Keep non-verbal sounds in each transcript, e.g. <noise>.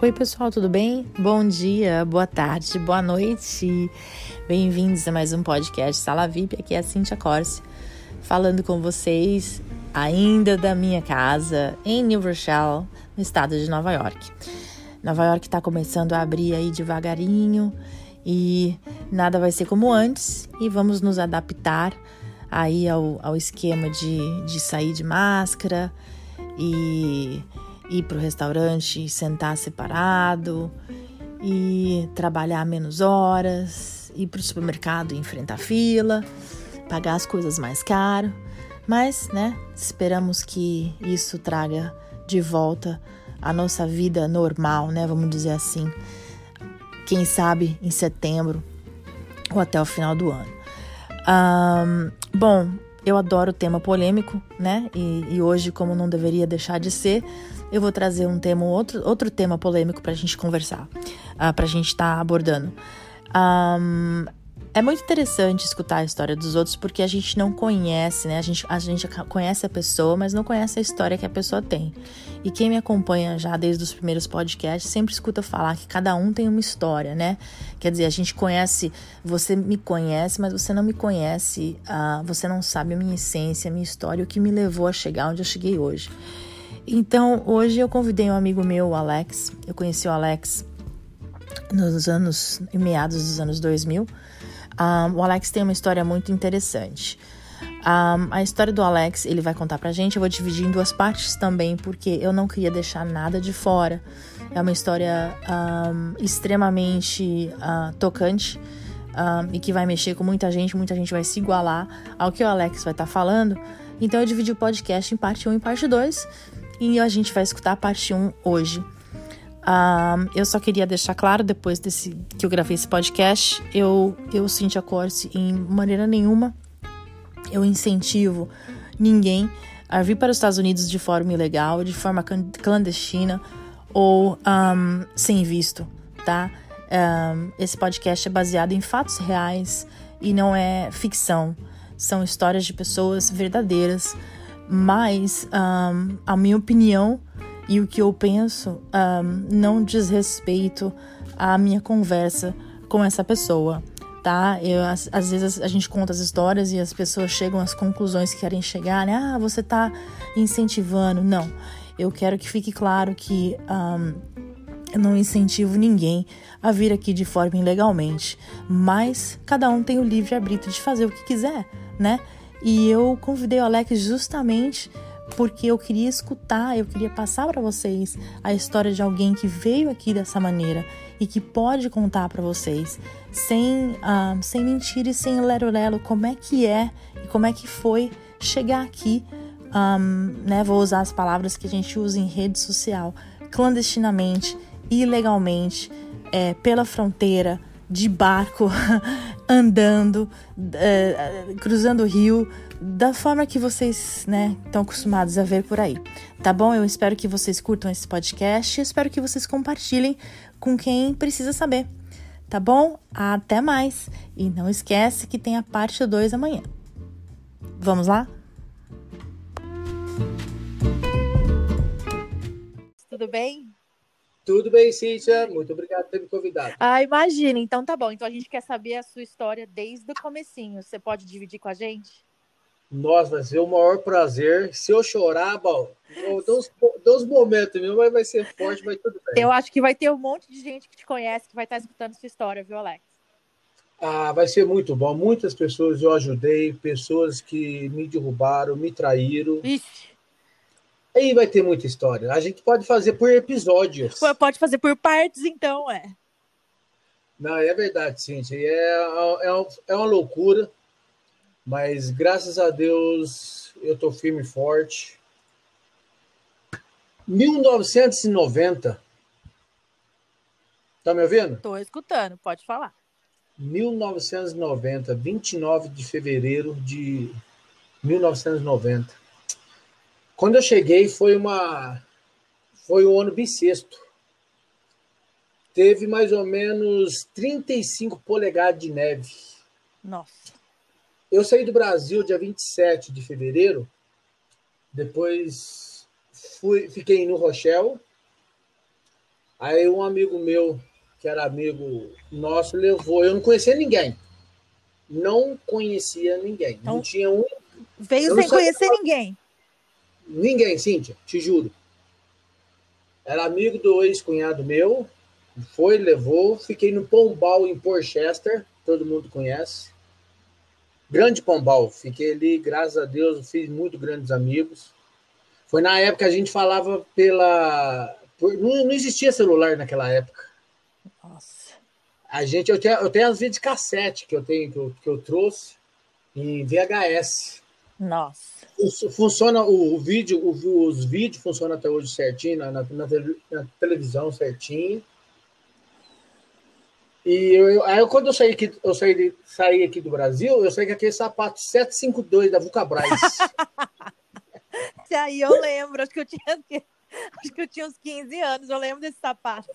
Oi, pessoal, tudo bem? Bom dia, boa tarde, boa noite. Bem-vindos a mais um podcast Sala VIP. Aqui é a Cintia Corse, falando com vocês ainda da minha casa em New Rochelle, no estado de Nova York. Nova York está começando a abrir aí devagarinho e nada vai ser como antes e vamos nos adaptar aí ao, ao esquema de, de sair de máscara e ir para o restaurante e sentar separado, e trabalhar menos horas, ir para o supermercado e enfrentar fila, pagar as coisas mais caro. Mas, né, esperamos que isso traga de volta a nossa vida normal, né, vamos dizer assim. Quem sabe em setembro ou até o final do ano. Um, bom, eu adoro tema polêmico, né? E, e, hoje, como não deveria deixar de ser, eu vou trazer um tema, outro, outro tema polêmico para a gente conversar, uh, ah, para a gente estar tá abordando. Um, é muito interessante escutar a história dos outros porque a gente não conhece, né? A gente, a gente conhece a pessoa, mas não conhece a história que a pessoa tem. E quem me acompanha já desde os primeiros podcasts sempre escuta falar que cada um tem uma história, né? Quer dizer, a gente conhece, você me conhece, mas você não me conhece, uh, você não sabe a minha essência, a minha história, o que me levou a chegar onde eu cheguei hoje. Então, hoje eu convidei um amigo meu, o Alex. Eu conheci o Alex nos anos, em meados dos anos 2000. Um, o Alex tem uma história muito interessante. Um, a história do Alex ele vai contar pra gente. Eu vou dividir em duas partes também, porque eu não queria deixar nada de fora. É uma história um, extremamente uh, tocante e que vai mexer com muita gente. Muita gente vai se igualar ao que o Alex vai estar tá falando. Então eu dividi o podcast em parte 1 e parte 2. E a gente vai escutar a parte 1 hoje. Um, eu só queria deixar claro, depois desse que eu gravei esse podcast, eu, eu Cintia Corse, em maneira nenhuma, eu incentivo ninguém a vir para os Estados Unidos de forma ilegal, de forma clandestina ou um, sem visto, tá? Um, esse podcast é baseado em fatos reais e não é ficção. São histórias de pessoas verdadeiras, mas a minha opinião e o que eu penso um, não diz respeito à minha conversa com essa pessoa, tá? Eu, às, às, vezes a gente conta as histórias e as pessoas chegam às conclusões que querem chegar, né? Ah, você tá incentivando. Não, eu quero que fique claro que um, eu não incentivo ninguém a vir aqui de forma ilegalmente, mas cada um tem o livre arbítrio de fazer o que quiser, né? E eu convidei o Alex justamente porque eu queria escutar, eu queria passar para vocês a história de alguém que veio aqui dessa maneira e que pode contar para vocês, sem, uh, sem mentira e sem lero-lero, como é que é e como é que foi chegar aqui, um, né? Vou usar as palavras que a gente usa em rede social, clandestinamente, ilegalmente, é, pela fronteira, de barco, <laughs> andando, uh, cruzando o rio, da forma que vocês, né, estão acostumados a ver por aí. Tá bom? Eu espero que vocês curtam esse podcast espero que vocês compartilhem com quem precisa saber. Tá bom? Até mais. E não esquece que tem a parte 2 amanhã. Vamos lá? Tudo bem? Tudo bem, Cíntia. Muito obrigado por ter me convidado. Ah, imagina. Então tá bom. Então a gente quer saber a sua história desde o comecinho. Você pode dividir com a gente? Nossa, vai ser o maior prazer. Se eu chorar, bom, uns, momentos mesmo, mas vai ser forte, vai tudo bem. Eu acho que vai ter um monte de gente que te conhece que vai estar escutando sua história, viu, Alex? Ah, vai ser muito bom. Muitas pessoas eu ajudei, pessoas que me derrubaram, me traíram. Ixi. Aí vai ter muita história. A gente pode fazer por episódios. Pode fazer por partes, então, é. Não, é verdade, Cintia. É, é, é uma loucura, mas graças a Deus eu tô firme e forte. 1990. Tá me ouvindo? Tô escutando, pode falar. 1990, 29 de fevereiro de 1990. Quando eu cheguei foi uma foi o ano bissexto. Teve mais ou menos 35 polegadas de neve. Nossa. Eu saí do Brasil dia 27 de fevereiro. Depois fui, fiquei no Rochelle. Aí um amigo meu, que era amigo nosso, levou. Eu não conhecia ninguém. Não conhecia ninguém. Então, não tinha um. Veio sem conhecer ninguém. Ninguém, Cíntia, te juro. Era amigo do ex-cunhado meu. Foi, levou. Fiquei no Pombal em Porchester. Todo mundo conhece. Grande Pombal. Fiquei ali, graças a Deus, fiz muito grandes amigos. Foi na época que a gente falava pela. Não, não existia celular naquela época. Nossa. A gente, eu tenho, eu tenho as vídeos cassete que eu tenho, que eu, que eu trouxe em VHS. Nossa. Funciona o, o vídeo, o, os vídeos funcionam até hoje certinho, na, na, na televisão certinho. E eu, aí quando eu saí aqui, eu saí, saí aqui do Brasil, eu saí com aquele sapato 752 da Vulcabras. <laughs> aí eu lembro, acho que eu tinha acho que eu tinha uns 15 anos, eu lembro desse sapato.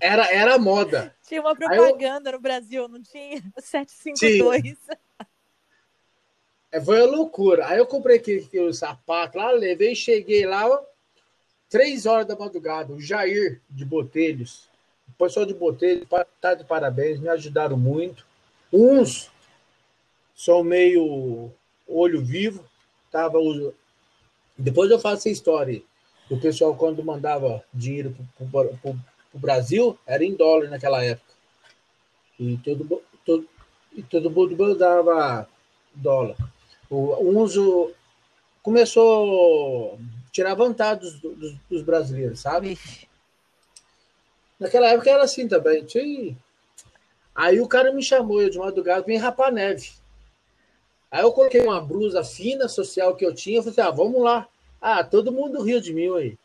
Era, era moda. Tinha uma propaganda eu... no Brasil, não tinha? 752. Tinha. É, foi uma loucura. Aí eu comprei aquele, aquele sapato lá, levei, cheguei lá, três horas da madrugada. O Jair de Botelhos, o pessoal de Botelhos, tá de parabéns, me ajudaram muito. Uns são meio olho vivo, tava depois eu faço essa história. O pessoal, quando mandava dinheiro para o Brasil, era em dólar naquela época. E todo, todo, e todo mundo mandava dólar. O uso começou a tirar vantagem dos, dos, dos brasileiros, sabe? Naquela época era assim também. Tinha... Aí o cara me chamou eu de madrugada, vem rapar neve. Aí eu coloquei uma blusa fina, social que eu tinha, eu falei assim, ah, vamos lá. Ah, todo mundo riu de mim aí.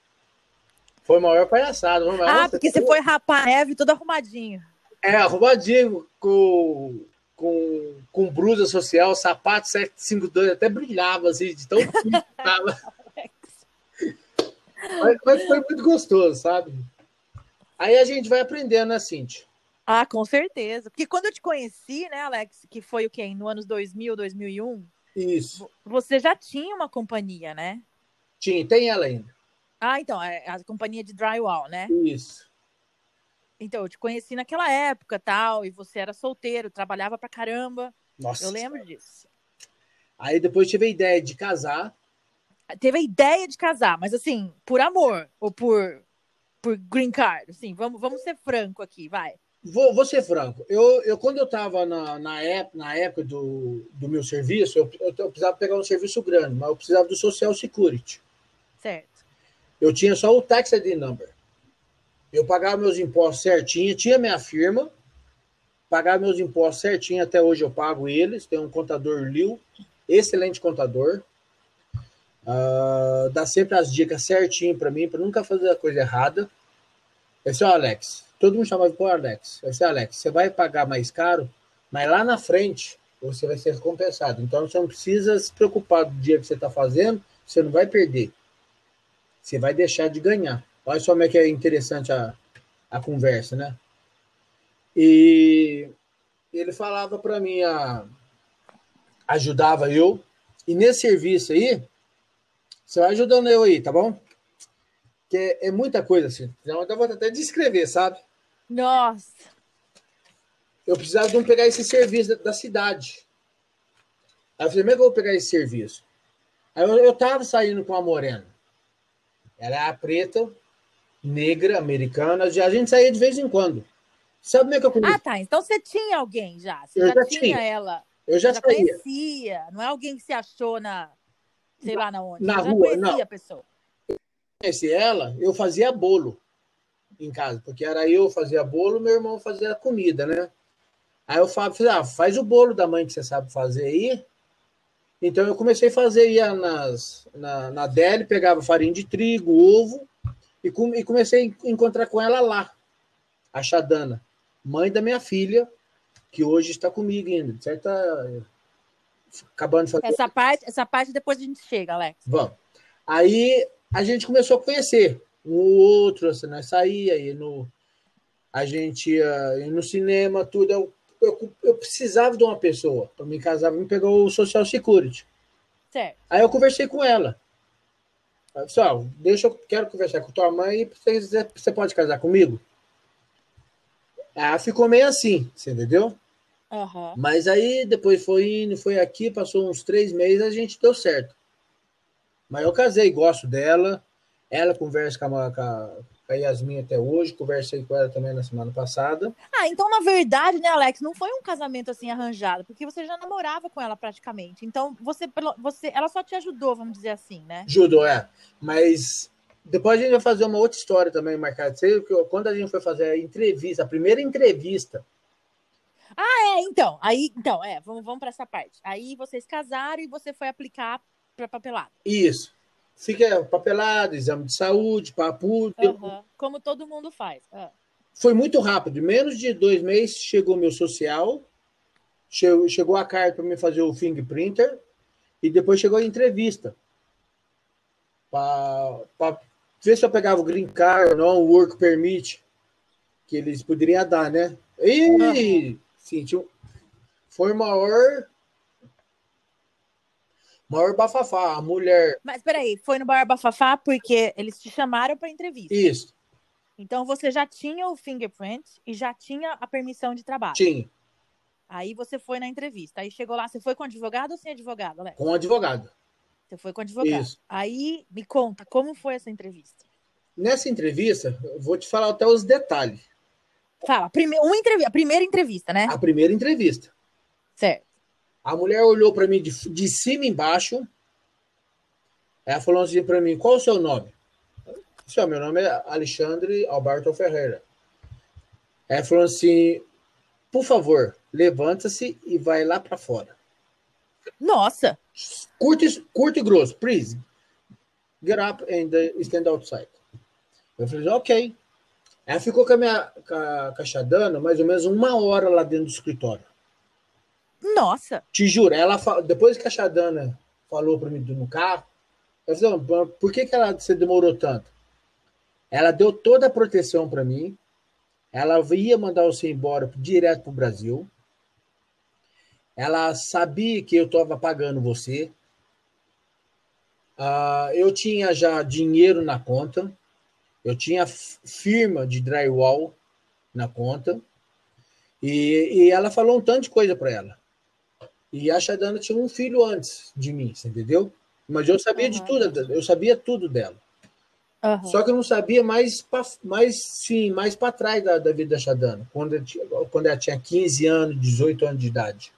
Foi a maior palhaçada. Maior ah, porque você foi rapar neve todo arrumadinho. É, arrumadinho, com, com, com blusa social, sapato 752, até brilhava assim, de tão <laughs> fino tava. mas, mas foi muito gostoso, sabe? Aí a gente vai aprendendo, né, Cintia? Ah, com certeza. Porque quando eu te conheci, né, Alex, que foi o quê? No anos 2000, 2001? Isso. Você já tinha uma companhia, né? Tinha, tem ela ainda. Ah, então, é a companhia de drywall, né? Isso. Então, eu te conheci naquela época, tal, e você era solteiro, trabalhava pra caramba. Nossa. Eu lembro disso. Aí depois tive a ideia de casar. Teve a ideia de casar, mas assim, por amor ou por por green card, assim, vamos, vamos ser franco aqui, vai. Vou, vou ser franco. Eu, eu quando eu estava na, na, época, na época do, do meu serviço, eu, eu, eu, precisava pegar um serviço grande, mas eu precisava do Social Security. Certo. Eu tinha só o Tax ID Number. Eu pagava meus impostos certinho, tinha minha firma, pagava meus impostos certinho, até hoje eu pago eles. Tem um contador Liu, excelente contador. Uh, dá sempre as dicas certinho para mim, para nunca fazer a coisa errada. Esse é o Alex todo mundo chamava de Alex. Vai ser Alex, você vai pagar mais caro, mas lá na frente você vai ser recompensado. Então você não precisa se preocupar do dia que você está fazendo, você não vai perder. Você vai deixar de ganhar. Olha só como é que é interessante a, a conversa, né? E ele falava para mim, a, ajudava eu. E nesse serviço aí, você vai ajudando eu aí, tá bom? Que é, é muita coisa assim. Então, eu vou até descrever, sabe? Nossa! Eu precisava de um pegar esse serviço da, da cidade. Aí eu falei, como é que eu vou pegar esse serviço? Aí eu, eu tava saindo com a morena. Ela é a preta, negra, americana. Já, a gente saía de vez em quando. Sabe como é que eu conheci? Ah, tá. Então você tinha alguém já. Você eu já, já tinha, tinha, ela. Eu já, já saía. conhecia. Não é alguém que se achou na. Sei lá na onde. Na você rua, já conhecia a pessoa. Eu conheci ela, eu fazia bolo em casa, porque era eu fazia bolo, meu irmão fazia comida, né? Aí eu falei, ah, faz o bolo da mãe que você sabe fazer aí. Então eu comecei a fazer ia nas, na, na Deli, pegava farinha de trigo, ovo, e, com, e comecei a encontrar com ela lá, a Xadana, mãe da minha filha, que hoje está comigo ainda, certo? Acabando de fazer. Essa parte, essa parte depois a gente chega, Alex. Vamos. Aí a gente começou a conhecer um outro, assim, nós saía, e no, a gente ia, ia no cinema, tudo. Eu, eu, eu, precisava de uma pessoa para me casar, me pegou o Social Security. Certo. Aí eu conversei com ela. Pessoal, deixa eu quero conversar com tua mãe e você, você pode casar comigo? Ah, ficou meio assim, você entendeu? Aham. Mas aí depois foi indo, foi aqui, passou uns três meses, a gente deu certo. Mas eu casei, gosto dela. Ela conversa com a, com a, com a Yasmin até hoje, conversei com ela também na semana passada. Ah, então na verdade, né, Alex, não foi um casamento assim arranjado, porque você já namorava com ela praticamente. Então você, você, ela só te ajudou, vamos dizer assim, né? Judô, é. Mas depois a gente vai fazer uma outra história também marcada. Quando a gente foi fazer a entrevista, a primeira entrevista, É, então, aí, então, é, vamos, vamos para essa parte. Aí vocês casaram e você foi aplicar para papelada. isso. Fica papelado, exame de saúde, papo. Aham. Como todo mundo faz. Ah. Foi muito rápido. Em menos de dois meses chegou meu social, che- chegou a carta para me fazer o fingerprinter e depois chegou a entrevista para ver se eu pegava o green card ou não, o work permit que eles poderiam dar, né? E sim, tinha um- foi o maior maior bafafá. A mulher, Mas peraí, foi no Bar Bafafá porque eles te chamaram para entrevista. isso, Então você já tinha o fingerprint e já tinha a permissão de trabalho. tinha, Aí você foi na entrevista. Aí chegou lá, você foi com advogado ou sem advogado, Alex? com advogado. Você foi com advogado. Isso. Aí me conta, como foi essa entrevista? Nessa entrevista, eu vou te falar até os detalhes. Fala, prime... uma entrevista, a primeira entrevista, né? A primeira entrevista. Certo. A mulher olhou para mim de, de cima embaixo. Ela falou assim para mim: qual o seu nome? Eu disse, "Ó, meu nome é Alexandre Alberto Ferreira. Ela falou assim: por favor, levanta-se e vai lá para fora. Nossa, Curto, curto e grosso, please. Get up and uh, stand outside. Eu falei, ok. Ela ficou com a minha com a, com a Xadana mais ou menos uma hora lá dentro do escritório. Nossa. Te juro, ela fa- depois que a Xadana falou para mim no carro, eu falei, "Não, por que, que ela você demorou tanto? Ela deu toda a proteção para mim. Ela ia mandar você embora direto para o Brasil. Ela sabia que eu estava pagando você. Ah, eu tinha já dinheiro na conta. Eu tinha firma de drywall na conta. E, e ela falou um tanto de coisa para ela. E a Shadana tinha um filho antes de mim, você entendeu? Mas eu sabia de Aham. tudo, eu sabia tudo dela. Aham. Só que eu não sabia mais, pra, mais sim, mais para trás da, da vida da Shadana, quando, eu tinha- quando ela tinha 15 anos, 18 anos de idade.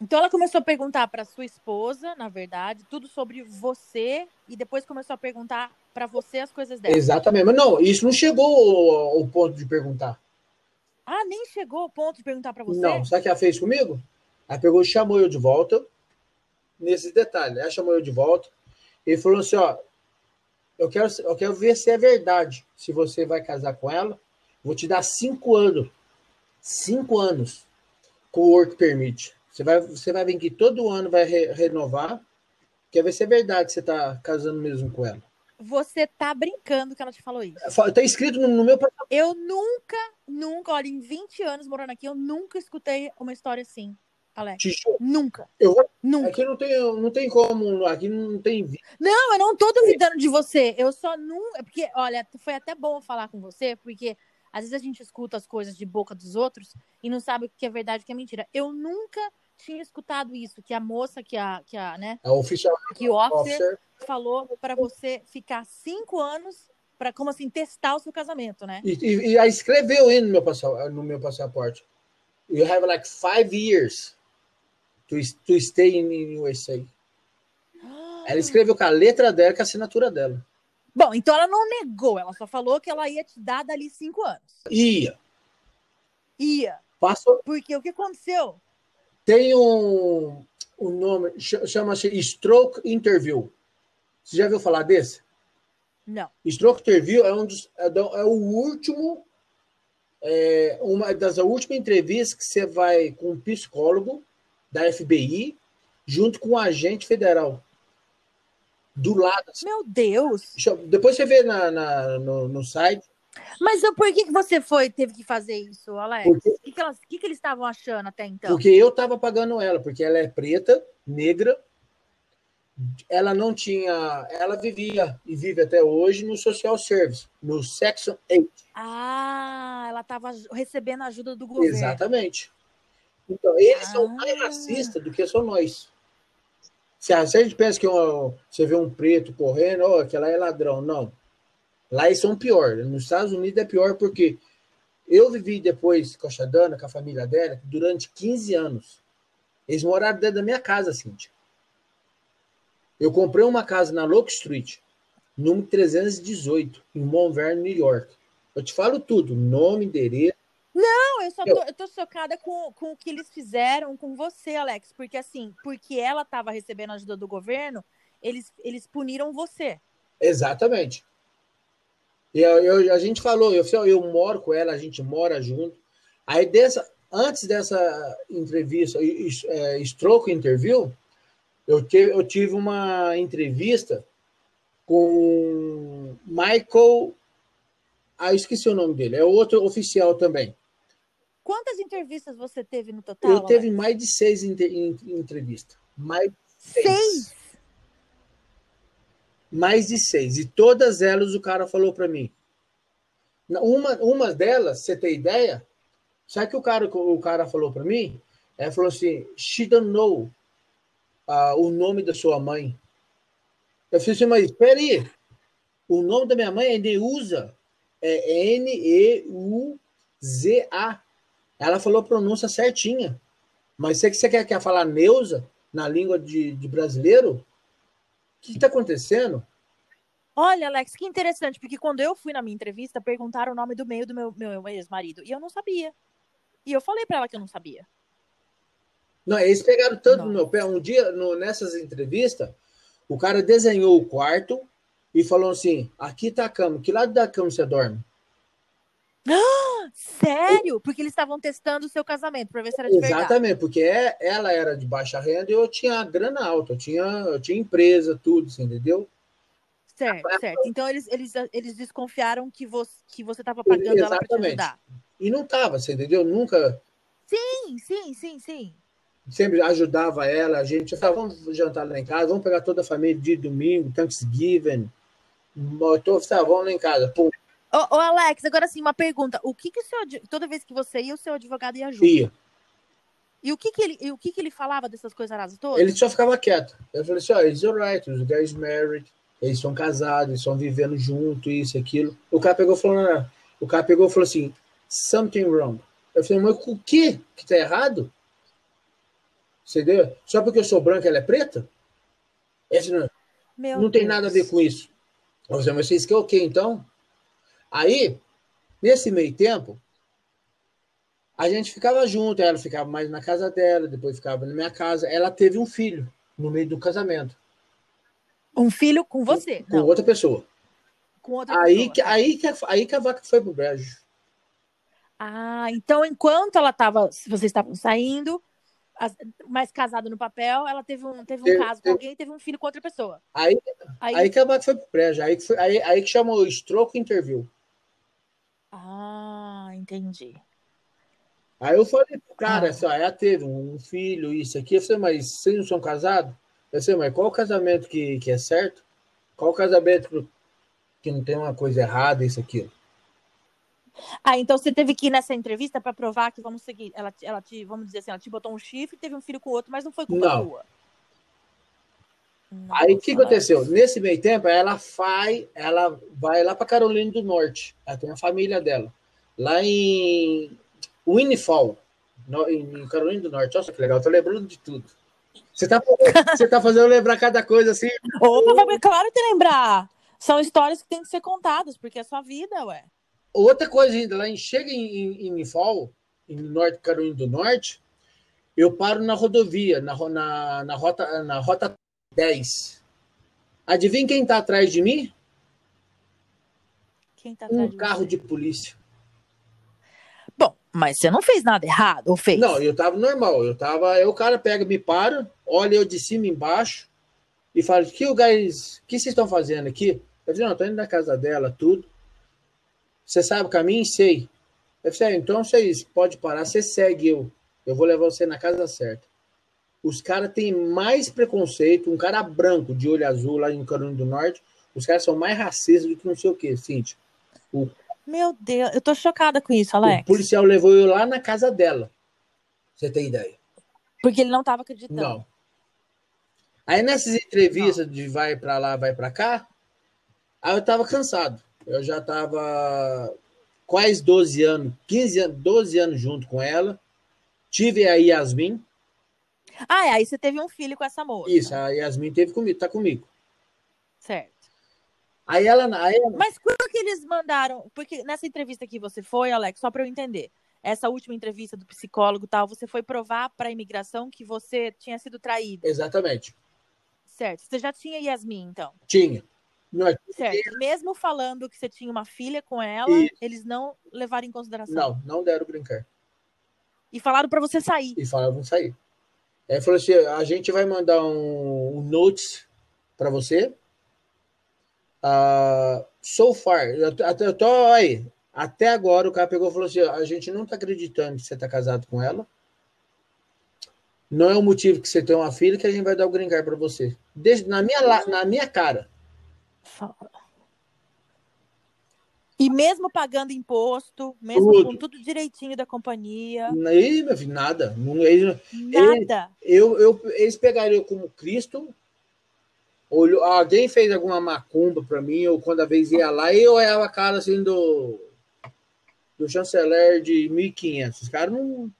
Então ela começou a perguntar para sua esposa, na verdade, tudo sobre você e depois começou a perguntar para você as coisas dela. Exatamente. Mas não, isso não chegou ao, ao ponto de perguntar. Ah, nem chegou ao ponto de perguntar para você? Não, sabe o que ela fez comigo? Ela pegou e chamou eu de volta, nesses detalhes. Ela chamou eu de volta e falou assim: ó, eu quero, eu quero ver se é verdade. Se você vai casar com ela, vou te dar cinco anos. Cinco anos com o work permit. Você vai, você vai vir aqui todo ano, vai re- renovar. Quer ver se é verdade que você está casando mesmo com ela. Você tá brincando que ela te falou isso. Está escrito no, no meu Eu nunca, nunca, olha, em 20 anos morando aqui, eu nunca escutei uma história assim, Alex. Nunca, Eu nunca. aqui não tem, não tem como, aqui não tem. Não, eu não tô duvidando de você. Eu só não. é Porque, olha, foi até bom falar com você, porque às vezes a gente escuta as coisas de boca dos outros e não sabe o que é verdade e o que é mentira. Eu nunca tinha escutado isso, que a moça, que a, que a, né, A oficial que o officer officer falou para você ficar cinco anos para como assim, testar o seu casamento, né? E, e, e aí escreveu aí no meu, passa- no meu passaporte. You have like five years to, to stay in USA. Ela escreveu com a letra dela, com a assinatura dela. Bom, então ela não negou, ela só falou que ela ia te dar dali cinco anos. Ia. Ia. Passou. Porque o que aconteceu? Tem um, um nome, ch- chama-se Stroke Interview. Você já viu falar desse? Não. Stroke Interview é, um dos, é, é o último, é, uma das últimas entrevistas que você vai com um psicólogo da FBI junto com um agente federal. Do lado. assim. Meu Deus. Depois você vê na, na- no, no site. Mas eu- por que, que você foi, teve que fazer isso, Alex? Porque- O que, que, elas- o que, que eles estavam achando até então? Porque eu estava pagando ela, porque ela é preta, negra, ela não tinha. Ela vivia e vive até hoje no social service, no Section 8. Ah, ela estava recebendo ajuda do governo. Exatamente. Então, eles Ah. são mais racistas do que só nós. Se a gente pensa que ó, você vê um preto correndo, ó, aquela é ladrão. Não. Lá eles são pior. Nos Estados Unidos é pior porque eu vivi depois com a Xadana, com a família dela, durante 15 anos. Eles moraram dentro da minha casa, Cíntia. Eu comprei uma casa na Locke Street, número 318, em Montverde, New York. Eu te falo tudo, nome, endereço. Não, eu só tô, eu tô chocada com, com o que eles fizeram com você, Alex. Porque assim, porque ela estava recebendo ajuda do governo, eles, eles puniram você. Exatamente. E eu, eu- a gente falou, eu, eu moro com ela, a gente mora junto. Aí dessa, antes dessa entrevista, é, stroke interview, eu, te, eu tive uma entrevista com Michael. Ah, eu esqueci o nome dele, é outro oficial também. Quantas entrevistas você teve no total? Eu teve mais de seis em- entrevistas. Mais seis. mais de seis. E todas elas o cara falou para mim. Uma, uma delas, você tem ideia? Sabe que o cara, o cara falou para mim? Ele falou assim: She don't know ah, o nome da sua mãe. Eu falei assim, mas espera aí. O nome da minha mãe é Neuza. É N-E-U-Z-A. Ela falou a pronúncia certinha. Mas você que você quer, quer falar Neuza na língua de, de brasileiro? O que está acontecendo? Olha, Alex, que interessante, porque quando eu fui na minha entrevista, perguntaram o nome do meio do meu, meu ex-marido. E eu não sabia. E eu falei pra ela que eu não sabia. Não, eles pegaram tanto no meu pé. Um dia, no- nessas entrevistas, o cara desenhou o quarto e falou assim: aqui tá a cama. Que lado da cama você dorme? <gasps> Sério? Porque eles estavam testando o seu casamento pra ver se era de verdade. Exatamente, porque é- ela era de baixa renda e eu tinha grana alta, eu tinha, eu tinha empresa, tudo, você entendeu? Certo, certo. Então eles, eles, eles desconfiaram que você, que você tava pagando ela pra te Exatamente. ajudar. E não tava, você entendeu? Nunca, Sim, sim, sim, sim. sempre ajudava ela, a gente. Falava, vamos jantar lá em casa, vamos pegar toda a família de domingo, Thanksgiving. Tô, tá, vamos lá em casa. Pum, Ô, ô, Alex, agora sim, uma pergunta. O que que o seu, toda vez que você ia, o seu advogado ia junto? ia. E o que que ele, o que que ele falava dessas coisas arasas todas? Ele só ficava quieto. Eu falei assim: ó, it's alright, os guys married, eles são casados, eles estão vivendo junto, isso, aquilo. O cara pegou e falou: não, não. O cara pegou e falou assim: something wrong. Eu falei, mas o que que tá errado? Você entendeu? Só porque eu sou branca ela é preta? Esse não, Meu não tem nada a ver com isso. Eu falei, mas vocês querem o quê então? Aí, nesse meio tempo, a gente ficava junto, ela ficava mais na casa dela, depois ficava na minha casa. Ela teve um filho no meio do casamento. Um filho com você? com não, outra pessoa. com outra Aí pessoa. que, aí, que, a- aí que a vaca foi pro brejo. Ah, então enquanto ela tava, vocês estavam saindo, mais casado no papel, ela teve um, teve um Teve- caso com alguém e teve um filho com outra pessoa. Aí, Aí, aí que a vaca foi pro brejo. Aí que, foi, aí, aí que chamou o stroke interview. Ah, entendi. Aí eu falei cara, Ah. assim, ó, ela teve um filho, isso aqui. Eu falei, mas vocês não são casados? Eu falei, mas qual o casamento que, que é certo? Qual o casamento que, não tem uma coisa errada, isso, aquilo? Ah, então você teve que ir nessa entrevista para provar que vamos seguir. Ela, ela te, vamos dizer assim, ela te botou um chifre, teve um filho com o outro, mas não foi culpa Não. tua. Aí o que Nossa, aconteceu? Nesse meio tempo, ela vai, ela vai lá para Carolina do Norte. Ela tem a família dela. Lá em Winifall, no- em Carolina do Norte. Nossa, que legal, tô lembrando de tudo. Você tá, <laughs> você tá fazendo lembrar cada coisa assim. Opa, claro que lembrar. São histórias que têm que ser contadas, porque é sua vida, ué. Outra coisa ainda, lá em, chega em, em, em em Norte, Carolina do Norte, eu paro na rodovia, na, na, na, rota, na rota 10. Adivinha quem tá atrás de mim? Quem tá atrás Um de carro você? de polícia. Bom, mas você não fez nada errado, ou fez? Não, eu tava normal. Eu tava. Aí o cara pega, me para, olha eu de cima embaixo e fala: que o o que vocês estão fazendo aqui? Eu falei, não, tô indo na casa dela, tudo. Você sabe o caminho? Sei. Eu falei, "Ah, então vocês pode parar, você segue eu. Eu vou levar você na casa certa. Os caras têm mais preconceito. Um cara branco, de olho azul, lá em Carolina do Norte, os caras são mais racistas do que não sei o quê, Cintia. O, Meu Deus, eu tô chocada com isso, Alex. o policial levou eu lá na casa dela. Você tem ideia? Porque ele não tava acreditando. Não. Aí nessas entrevistas de vai pra lá, vai pra cá, aí eu tava cansado. Eu já tava quase 12 anos, 15 anos, 12 anos junto com ela. Tive a Yasmin. Ah, é, aí você teve um filho com essa moça. Isso, a Yasmin teve comigo, tá comigo. Certo. Aí ela, aí ela- Mas quando que eles mandaram. Porque nessa entrevista que você foi, Alex, só pra eu entender. Essa última entrevista do psicólogo e tal, você foi provar pra imigração que você tinha sido traída. exatamente. Certo. Você já tinha Yasmin, então. Tinha. Não, Certo. Mesmo falando que você tinha uma filha com ela, eles não levaram em consideração. não, não deram brincar. E falaram pra você sair. E falaram sair. Aí falou assim: a gente vai mandar um, um notes para você. Ah, so far, até, eu tô aí. Até agora o cara pegou e falou assim: a gente não tá acreditando que você tá casado com ela. Não é o motivo que você tem uma filha que a gente vai dar o green card para você. Desde, na, minha, na minha cara. Fala. E mesmo pagando imposto, mesmo Tudo. com tudo direitinho da companhia, Aí, meu filho, nada. Não, eles, nada. Eu, eu, eles pegariam como Cristo. Olhou, alguém fez alguma macumba para mim, ou quando a vez ia lá, eu olhava a cara assim do, do chanceler de 1500. Os caras não.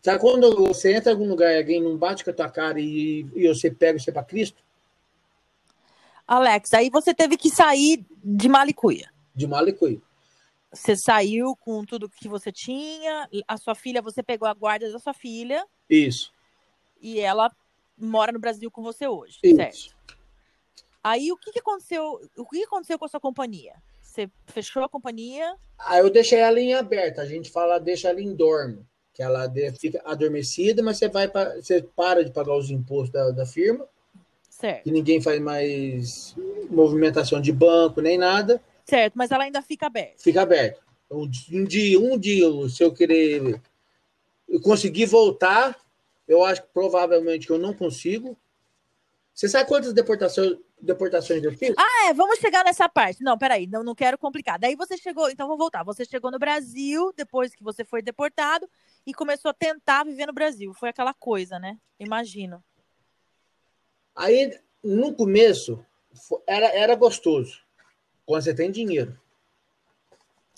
Sabe quando você entra em algum lugar e alguém não bate com a tua cara e, e você pega você para Cristo? Alex, aí você teve que sair de Malicuia. De malicuia. Você saiu com tudo que você tinha, a sua filha, você pegou a guarda da sua filha Isso. e ela mora no Brasil com você hoje, Isso. certo? Aí o que, que aconteceu? O que aconteceu com a sua companhia? Você fechou a companhia? Aí eu deixei ela em aberta. A gente fala, deixa ela em dorme. Que ela fica adormecida, mas você vai pra, você para de pagar os impostos da, da firma. Certo. que ninguém faz mais movimentação de banco nem nada, Certo, mas ela ainda fica aberta. fica aberto. Um, um dia, um dia, se eu querer eu conseguir voltar, eu acho que provavelmente eu não consigo. Você sabe quantas deportações, deportações eu fiz? Ah, é, vamos chegar nessa parte. Não, peraí, não, não quero complicar. Daí você chegou, então vou voltar. Você chegou no Brasil depois que você foi deportado e começou a tentar viver no Brasil. Foi aquela coisa, né? Imagino. Aí, no começo, era, era gostoso. Quando você tem dinheiro.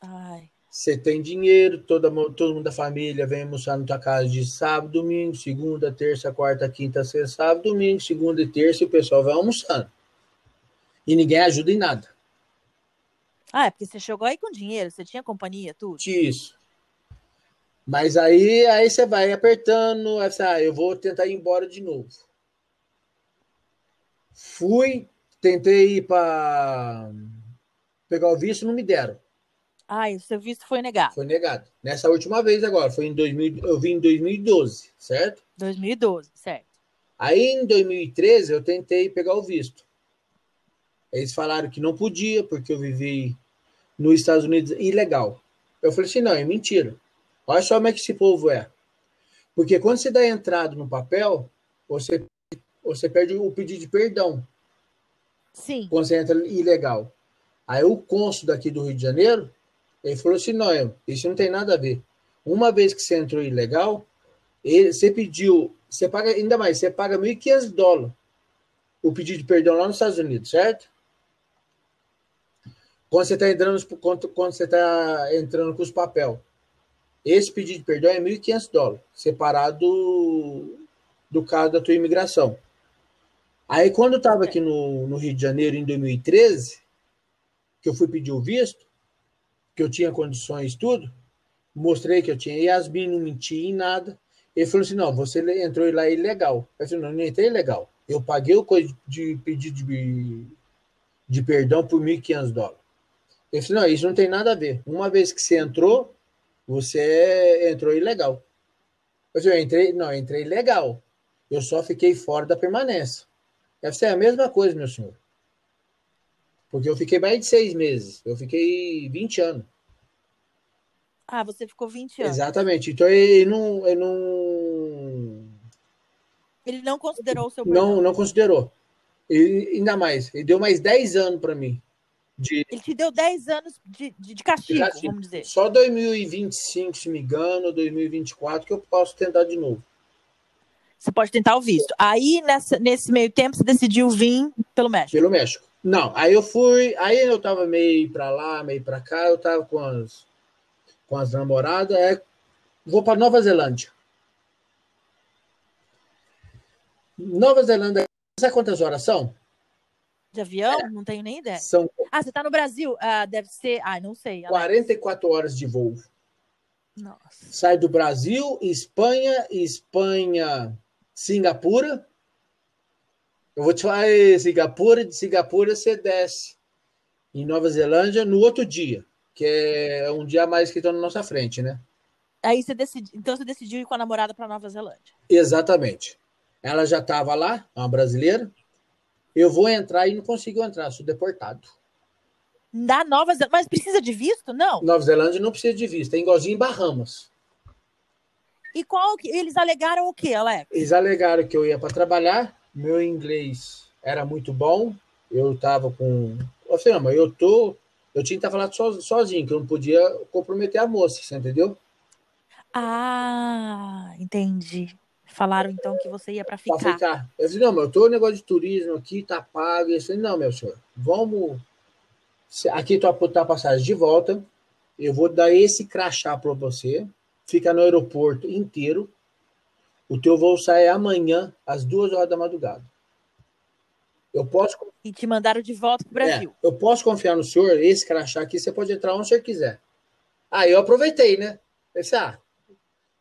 Ai. Você tem dinheiro, toda, todo mundo da família vem almoçar na tua casa de sábado, domingo, segunda, terça, quarta, quinta, sexta, sábado, domingo, segunda e terça, e o pessoal vai almoçando. E ninguém ajuda em nada. Ah, é porque você chegou aí com dinheiro, você tinha companhia, tudo. Isso. Mas aí, aí você vai apertando, aí você, ah, eu vou tentar ir embora de novo. Fui, tentei ir para pegar o visto, não me deram. Ai, o seu visto foi negado. Foi negado. Nessa última vez agora, foi em 2000, eu vim em 2012, certo? 2012, certo. Aí em 2013 eu tentei pegar o visto. Eles falaram que não podia, porque eu vivi nos Estados Unidos ilegal. Eu falei assim: não, é mentira. Olha só como é que esse povo é. Porque quando você dá entrada no papel, você, você perde o pedido de perdão Sim. quando você entra ilegal. Aí o cônsul daqui do Rio de Janeiro, ele falou assim, não, isso não tem nada a ver. Uma vez que você entrou ilegal, ele, você pediu, você paga, ainda mais, você paga 1.500 dólares o pedido de perdão lá nos Estados Unidos, certo? Quando você está entrando, quando, quando você tá entrando com os papel. Esse pedido de perdão é 1.500 dólares, separado do, do caso da tua imigração. Aí, quando eu estava aqui no, no Rio de Janeiro, em 2013, que eu fui pedir o visto, que eu tinha condições tudo, mostrei que eu tinha Yasmin, não menti em nada. Ele falou assim: não, você entrou lá ilegal. Eu falei: não, não entrei ilegal. Eu paguei o coisa de pedido de, de perdão por 1.500 dólares. Ele falou: não, isso não tem nada a ver. Uma vez que você entrou, você entrou ilegal. Eu falei: eu entrei, não, eu entrei legal. Eu só fiquei fora da permanência. Deve ser a mesma coisa, meu senhor. Porque eu fiquei mais de seis meses. Eu fiquei 20 anos. Ah, você ficou 20 anos. Exatamente. Então ele não, ele não. Ele não considerou o seu perdão? Não, não considerou. E ainda mais, ele deu mais 10 anos para mim. De... Ele te deu 10 anos de, de, de castigo, de castigo, vamos dizer. Só 2025, se me engano, 2024, que eu posso tentar de novo. Você pode tentar o visto. Aí, nessa, nesse meio tempo, você decidiu vir pelo México. Pelo México. Não, aí eu fui. Aí eu tava meio pra lá, meio pra cá, eu tava com as, com as namoradas. É, vou para Nova Zelândia. Nova Zelândia, sabe quantas horas são? De avião? É. Não tenho nem ideia. São... Ah, você está no Brasil? Ah, deve ser. Ah, não sei. Alex. 44 horas de voo. Nossa. Sai do Brasil, Espanha, Espanha, Singapura. Eu vou te falar, Singapura, de Singapura você desce em Nova Zelândia no outro dia, que é um dia a mais que está na nossa frente, né? Aí você decidiu, então você decidiu ir com a namorada para Nova Zelândia. Exatamente. Ela já estava lá, uma brasileira. Eu vou entrar e não consigo entrar, sou deportado. Da Nova Zelândia. Mas precisa de visto? Não. Nova Zelândia não precisa de visto, é igualzinho em Bahamas. E qual que eles alegaram o que, Alex? Eles alegaram que eu ia para trabalhar, meu inglês era muito bom, eu estava com, não, mas eu tô, eu tinha que estar falando sozinho, que eu não podia comprometer a moça, você entendeu? Ah, entendi. Falaram então que você ia para ficar. Para ficar. Eu falei, não, mas eu tô no negócio de turismo aqui, tá pago. Eu falei, não, meu senhor, vamos. Aqui tá, tá a passagem de volta. Eu vou dar esse crachá para você. Fica no aeroporto inteiro. O teu voo sai amanhã, às duas horas da madrugada. Eu posso. E te mandaram de volta para o Brasil. É, eu posso confiar no senhor, esse crachá aqui, você pode entrar onde o senhor quiser. Aí eu aproveitei, né? Eu disse, ah,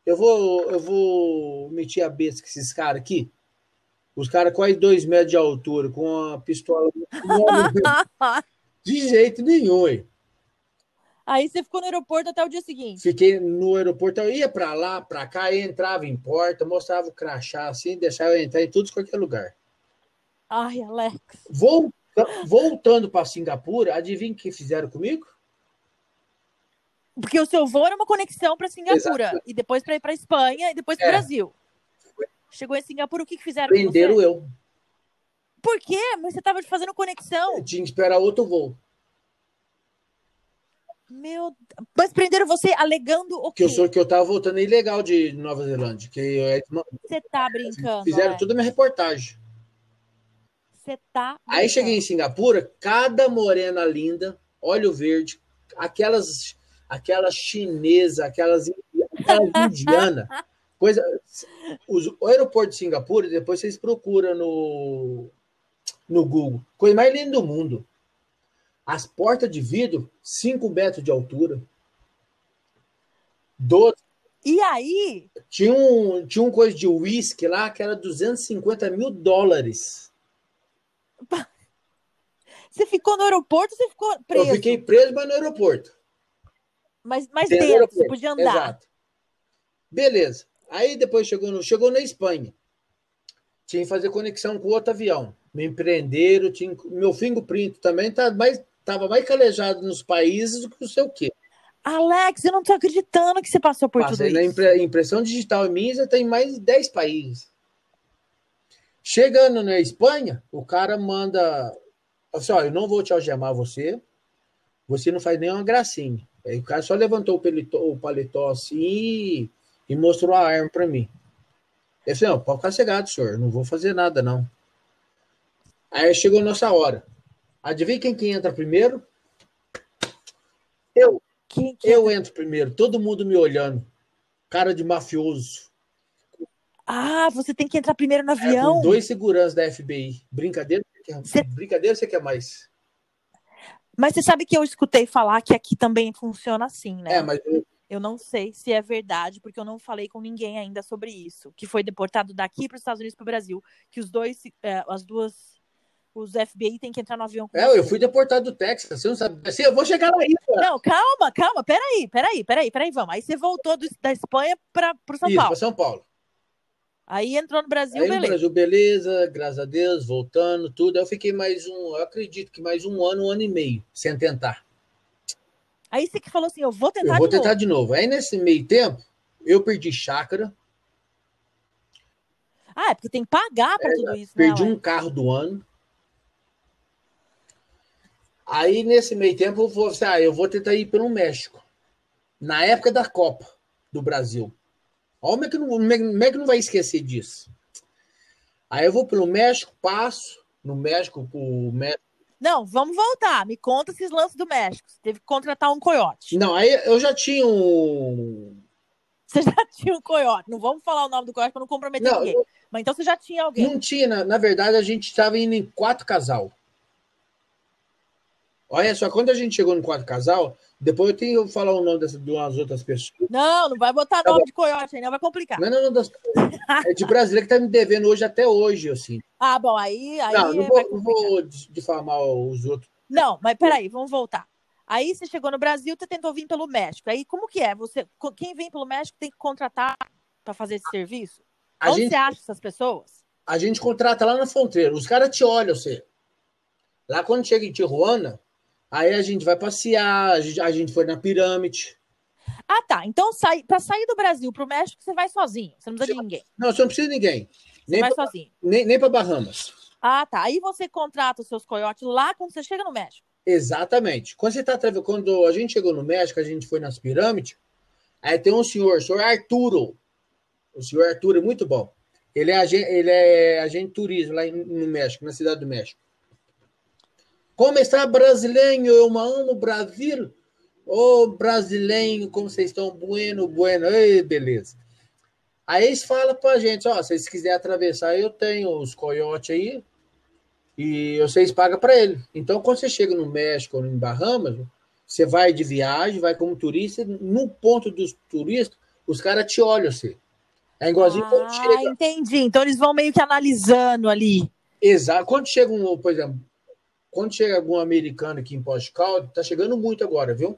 eu vou, eu vou meter a besta com esses caras aqui. Os caras quase dois metros de altura, com a pistola. <laughs> de jeito nenhum, hein? Aí você ficou no aeroporto até o dia seguinte? Fiquei no aeroporto, eu ia para lá, para cá, entrava em porta, mostrava o crachá assim, deixava eu entrar em tudo qualquer lugar. Ai, Alex. Voltando para Singapura, adivinha o que fizeram comigo? Porque o seu voo era uma conexão para Singapura Exato. e depois para ir para Espanha e depois para o é. Brasil. Chegou em Singapura, o que, que fizeram? Prenderam eu. Por quê? Mas você estava fazendo conexão. Eu tinha que esperar outro voo. Meu, mas prenderam você alegando o quê? Que eu sou que eu tava voltando ilegal de Nova Zelândia, que eu, Você tá brincando? Fizeram é? toda a minha reportagem. Você tá brincando. Aí cheguei em Singapura, cada morena linda, olho verde, aquelas aquela chinesa, aquelas, aquelas <laughs> indianas. Coisa, os, o aeroporto de Singapura, depois vocês procuram no, no Google. Coisa mais linda do mundo. As portas de vidro, 5 metros de altura. Do... E aí? Tinha um, tinha um coisa de uísque lá que era 250 mil dólares. <laughs> Você ficou no aeroporto ou você ficou preso? Eu fiquei preso, mas no aeroporto. Mas, mas dentro, você podia andar. Exato. Beleza. Aí depois chegou, no, chegou na Espanha. Tinha que fazer conexão com outro avião. Me empreenderam, tinha, meu fingerprint também tá mais, tava mais calejado nos países do que não sei o quê. Alex, eu não tô acreditando que você passou por Passei tudo na isso. Na impressão digital minha já tem mais de 10 países. Chegando na Espanha, o cara manda assim, ó, eu não vou te algemar você, você não faz nenhuma gracinha. Aí o cara só levantou o, pelitó, o paletó assim e, e mostrou a arma para mim. Eu falei, não, pode ficar cegado, senhor, não vou fazer nada, não. Aí chegou a nossa hora. Adivinha quem que entra primeiro? Eu. Quem, eu entro primeiro, todo mundo me olhando. Cara de mafioso. Ah, você tem que entrar primeiro no avião? É, dois seguranças da FBI. Brincadeira? Você... Brincadeira você quer mais? Mas você sabe que eu escutei falar que aqui também funciona assim, né? É, mas. Eu não sei se é verdade, porque eu não falei com ninguém ainda sobre isso. Que foi deportado daqui para os Estados Unidos para o Brasil. Que os dois, é, as duas. Os FBI têm que entrar no avião É, eu fui deportado do Texas, você não sabe. Assim, eu vou chegar lá ainda. Não, calma, calma, peraí, peraí, peraí, peraí, vamos. Aí você voltou do, da Espanha para São isso, Paulo. Para São Paulo. Aí entrou no Brasil, Aí beleza. No Brasil, beleza, graças a Deus, voltando, tudo. Aí eu fiquei mais um, eu acredito que mais um ano, um ano e meio, sem tentar. Aí você que falou assim, eu vou tentar eu vou de tentar novo. de novo. Aí nesse meio tempo, eu perdi chácara. Ah, é porque tem que pagar para É, tudo isso, né? Perdi Alex? um carro do ano. Aí, nesse meio tempo, eu vou, assim, ah, eu vou tentar ir pelo México. Na época da Copa do Brasil. Olha como é que não, como é que- como é que não vai esquecer disso. Aí eu vou pelo México, passo no México, o México. Não, vamos voltar. Me conta esses lances do México. Você teve que contratar um coiote. Não, aí eu já tinha um. Você já tinha um coiote. Não vamos falar o nome do coiote para não comprometer Não, ninguém. Mas então você já tinha alguém. Não tinha, na, na verdade, a gente estava indo em quatro casal. Olha só, quando a gente chegou no quatro casal, depois eu tenho que falar o nome dessas de umas outras pessoas. Não, não vai botar Tá nome de coiote aí, não vai complicar. Não, não, não, das, é de brasileiro que tá me devendo hoje até hoje, assim. <laughs> Ah, bom, aí, aí não, não vou, não vou difamar os outros. Não, mas peraí, vamos voltar. Aí você chegou no Brasil, você tentou vir pelo México. Aí como que é? Você, quem vem pelo México tem que contratar para fazer esse serviço? A Onde gente, você acha essas pessoas? a gente contrata lá na fronteira. Os caras te olham, você. Lá quando chega em Tijuana, aí a gente vai passear, a gente, a gente foi na pirâmide. Ah, tá. Então, sai, para sair do Brasil pro México, você vai sozinho. Você não precisa de ninguém. Não, você não precisa de ninguém. Você Nem vai pra, sozinho. nem, nem pra Bahamas. Ah, tá. Aí você contrata os seus coiotes lá quando você chega no México. Exatamente. Quando você tá quando a gente chegou no México, a gente foi nas pirâmides, aí tem um senhor, o senhor Arturo. O senhor Arturo é muito bom. Ele é agente, ele é agente de turismo lá no México, na cidade do México. Como está brasileiro? Eu amo o Brasil. Ô, brasileiro, como vocês estão? Bueno, bueno. Ei, beleza. Aí eles falam pra gente, ó, se vocês quiserem atravessar, eu tenho os coiotes aí, e vocês pagam para ele. Então, quando você chega no México ou em Bahamas, você vai de viagem, vai como turista, no ponto dos turistas, os caras te olham você. É igualzinho quando Ah, chega. entendi. Então eles vão meio que analisando ali. Exato. Quando chega um, por exemplo, quando chega algum americano aqui em Poste Caldo, tá chegando muito agora, viu?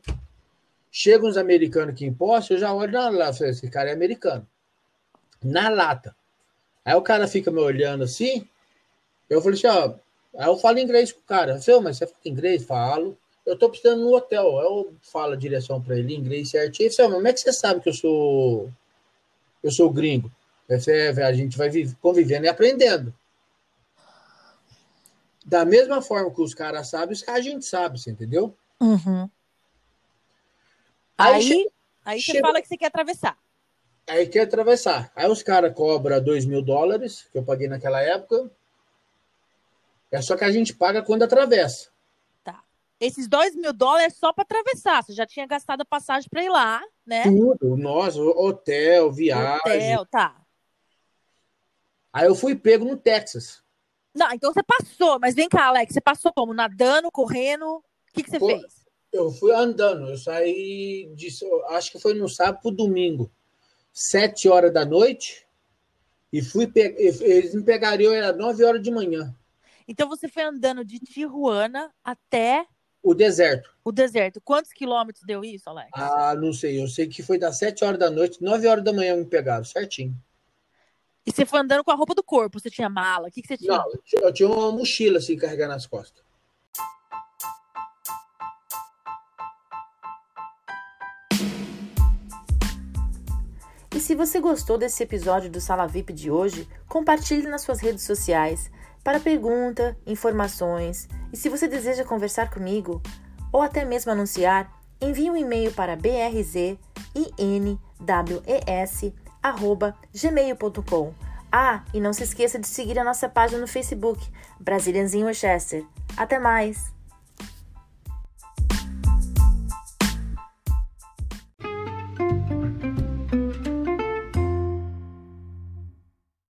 Chega uns americanos aqui em Poste, eu já olho na lata, falei, esse cara é americano. Na lata. Aí o cara fica me olhando assim, eu falei assim, ó, aí eu falo inglês com o cara. Eu falei, "Ô, mas você fala inglês? Falo. Eu tô precisando no hotel. Eu falo a direção para ele inglês certinho. Falou, mas como é que você sabe que eu sou eu sou gringo? Falei, "É, a gente vai vive- convivendo e aprendendo. Da mesma forma que os caras sabem, os caras a gente sabe, você entendeu? Uhum. Aí Aí, chega- aí você fala que você quer atravessar. Aí quer atravessar. Aí os caras cobram 2 mil dólares, que eu paguei naquela época. É só que a gente paga quando atravessa. Esses dois mil dólares é só para atravessar. Você já tinha gastado a passagem para ir lá, né? Tudo. Nossa, hotel, viagem. Hotel, tá. Aí eu fui pego no Texas. Não, então você passou, mas vem cá, Alex, você passou como? Nadando, correndo? O que, que você fez? Eu fui andando. Eu saí de. Acho que foi no sábado pro domingo. Sete horas da noite. E fui. Pe... Eles me pegariam, era 9 horas de manhã. Então você foi andando de Tijuana até O deserto. o deserto. Quantos quilômetros deu isso, Alex? Ah, não sei. Eu sei que foi das 7 horas da noite, 9 horas da manhã me pegaram, certinho. E você foi andando com a roupa do corpo? Você tinha mala? O que, que você tinha? Não, eu tinha- uma mochila assim, carregando nas costas. E se você gostou desse episódio do Sala VIP de hoje, compartilhe nas suas redes sociais para pergunta, informações e se você deseja conversar comigo ou até mesmo anunciar, envie um e-mail para brzинwes@gmail.com. Ah, e não se esqueça de seguir a nossa página no Facebook, Brasilians in. Até mais!